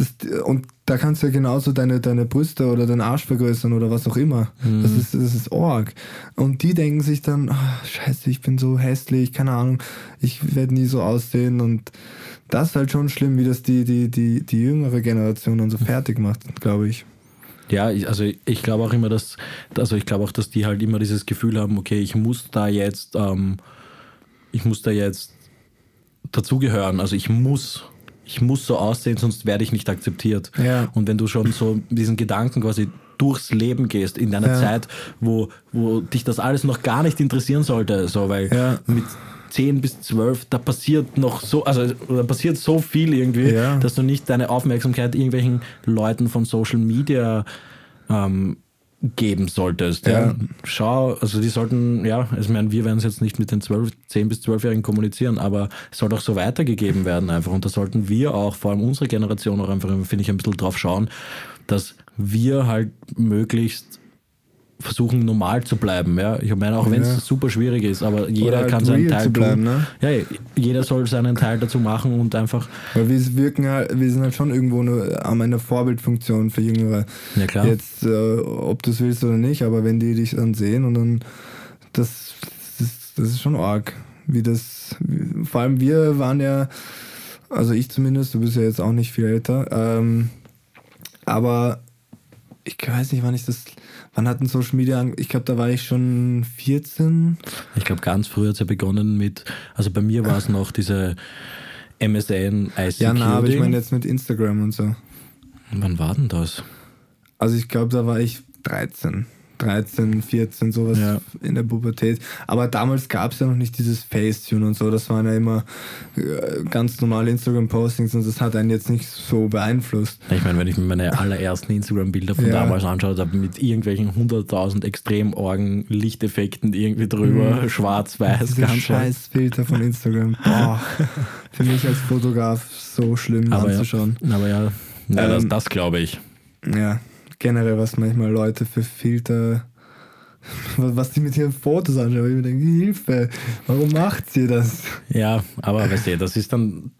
B: Das, und da kannst du ja genauso deine, deine Brüste oder deinen Arsch vergrößern oder was auch immer. Mhm. Das, ist, das ist Org. Und die denken sich dann, oh, scheiße, ich bin so hässlich, keine Ahnung, ich werde nie so aussehen. Und das ist halt schon schlimm, wie das die, die, die, die jüngere Generation dann so fertig macht, glaube ich.
A: Ja, ich, also ich glaube auch immer, dass, also ich glaube auch, dass die halt immer dieses Gefühl haben, okay, ich muss da jetzt, ähm, ich muss da jetzt dazugehören. Also ich muss ich muss so aussehen, sonst werde ich nicht akzeptiert. Ja. Und wenn du schon so diesen Gedanken quasi durchs Leben gehst, in einer ja. Zeit, wo, wo dich das alles noch gar nicht interessieren sollte, so, weil ja. mit 10 bis 12, da passiert noch so, also da passiert so viel irgendwie, dass du nicht deine Aufmerksamkeit irgendwelchen Leuten von Social Media ähm, geben solltest. Ja. ja. Schau, also die sollten, ja, also ich meine, wir werden es jetzt nicht mit den 12, 10 bis 12-Jährigen kommunizieren, aber es soll doch so weitergegeben werden einfach. Und da sollten wir auch, vor allem unsere Generation, auch einfach, finde ich, ein bisschen drauf schauen, dass wir halt möglichst versuchen normal zu bleiben. Ja? Ich meine, auch wenn es ja. super schwierig ist, aber jeder halt kann seinen Teil bleiben, tun. Ne? Ja, jeder soll seinen Teil dazu machen und einfach.
B: Weil wir wirken halt, wir sind halt schon irgendwo eine, an einer Vorbildfunktion für Jüngere. Ja klar. Jetzt, äh, ob du es willst oder nicht, aber wenn die dich dann sehen und dann das, das, das ist schon arg. Wie das, vor allem wir waren ja, also ich zumindest, du bist ja jetzt auch nicht viel älter, ähm, aber ich weiß nicht, wann ich das Wann hat ein Social Media? Ich glaube, da war ich schon 14.
A: Ich glaube, ganz früh hat es ja begonnen mit, also bei mir war es noch diese MSN ICQ.
B: Ja, na, aber ich meine jetzt mit Instagram und so.
A: Wann war denn das?
B: Also ich glaube, da war ich 13. 13, 14, sowas ja. in der Pubertät. Aber damals gab es ja noch nicht dieses Facetune und so. Das waren ja immer äh, ganz normale Instagram-Postings und das hat einen jetzt nicht so beeinflusst.
A: Ich meine, wenn ich mir meine allerersten Instagram-Bilder von ja. damals anschaue, da mit irgendwelchen 100.000 Extremorgen, Lichteffekten irgendwie drüber, mhm. schwarz-weiß.
B: Dieser Scheißfilter von Instagram. Boah, für mich als Fotograf so schlimm
A: aber
B: anzuschauen.
A: Ja, aber ja, ja ähm, das, das glaube ich.
B: Ja, generell, was manchmal Leute für Filter, was die mit ihren Fotos anschauen. Ich mir denke, Hilfe, warum macht sie das?
A: Ja, aber weißt du, das ist dann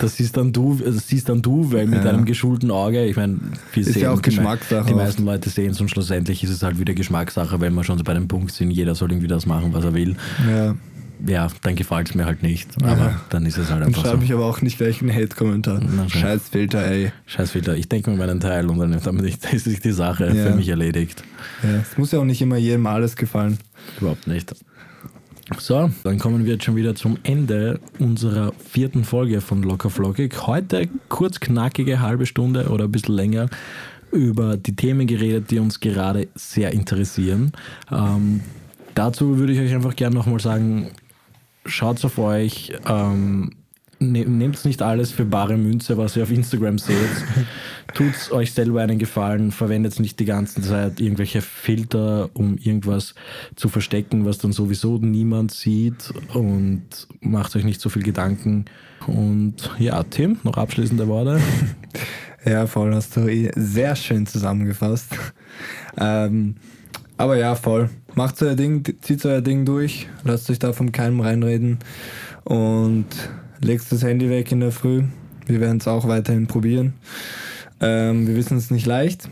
A: das siehst dann du, das siehst dann du, weil mit ja. einem geschulten Auge, ich meine, wir ist sehen,
B: ja auch Geschmackssache.
A: Die, meisten Leute sehen es und schlussendlich ist es halt wieder Geschmackssache, wenn wir schon so bei dem Punkt sind, jeder soll irgendwie das machen, was er will. Ja ja, dann gefällt es mir halt nicht. Aber ja. dann ist es halt einfach
B: dann schreibe so. ich aber auch nicht gleich einen Hate-Kommentar. Scheißfilter, ey.
A: Scheißfilter. Ich denke mir meinen Teil und dann ist die Sache ja. für mich erledigt.
B: Ja, es muss ja auch nicht immer jedem alles gefallen.
A: Überhaupt nicht. So, dann kommen wir jetzt schon wieder zum Ende unserer vierten Folge von Locker Flockig. Heute kurz knackige halbe Stunde oder ein bisschen länger über die Themen geredet, die uns gerade sehr interessieren. Ähm, dazu würde ich euch einfach gerne nochmal sagen, schaut auf euch. Ähm, ne, Nehmt nicht alles für bare Münze, was ihr auf Instagram seht. Tut euch selber einen Gefallen. Verwendet nicht die ganze Zeit irgendwelche Filter, um irgendwas zu verstecken, was dann sowieso niemand sieht. Und macht euch nicht so viel Gedanken. Und ja, Tim, noch abschließende Worte.
B: Ja, voll, hast du eh sehr schön zusammengefasst. Ähm, aber ja, voll. Macht euer Ding, zieht euer Ding durch, lasst euch da vom Keim reinreden und legt das Handy weg in der Früh. Wir werden es auch weiterhin probieren. Ähm, wir wissen es nicht leicht,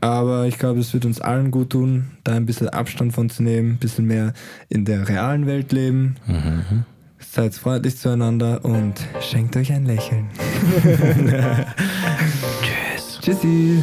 B: aber ich glaube, es wird uns allen gut tun, da ein bisschen Abstand von zu nehmen, ein bisschen mehr in der realen Welt leben. Mhm. Seid freundlich zueinander und schenkt euch ein Lächeln.
A: Tschüss.
B: Tschüssi.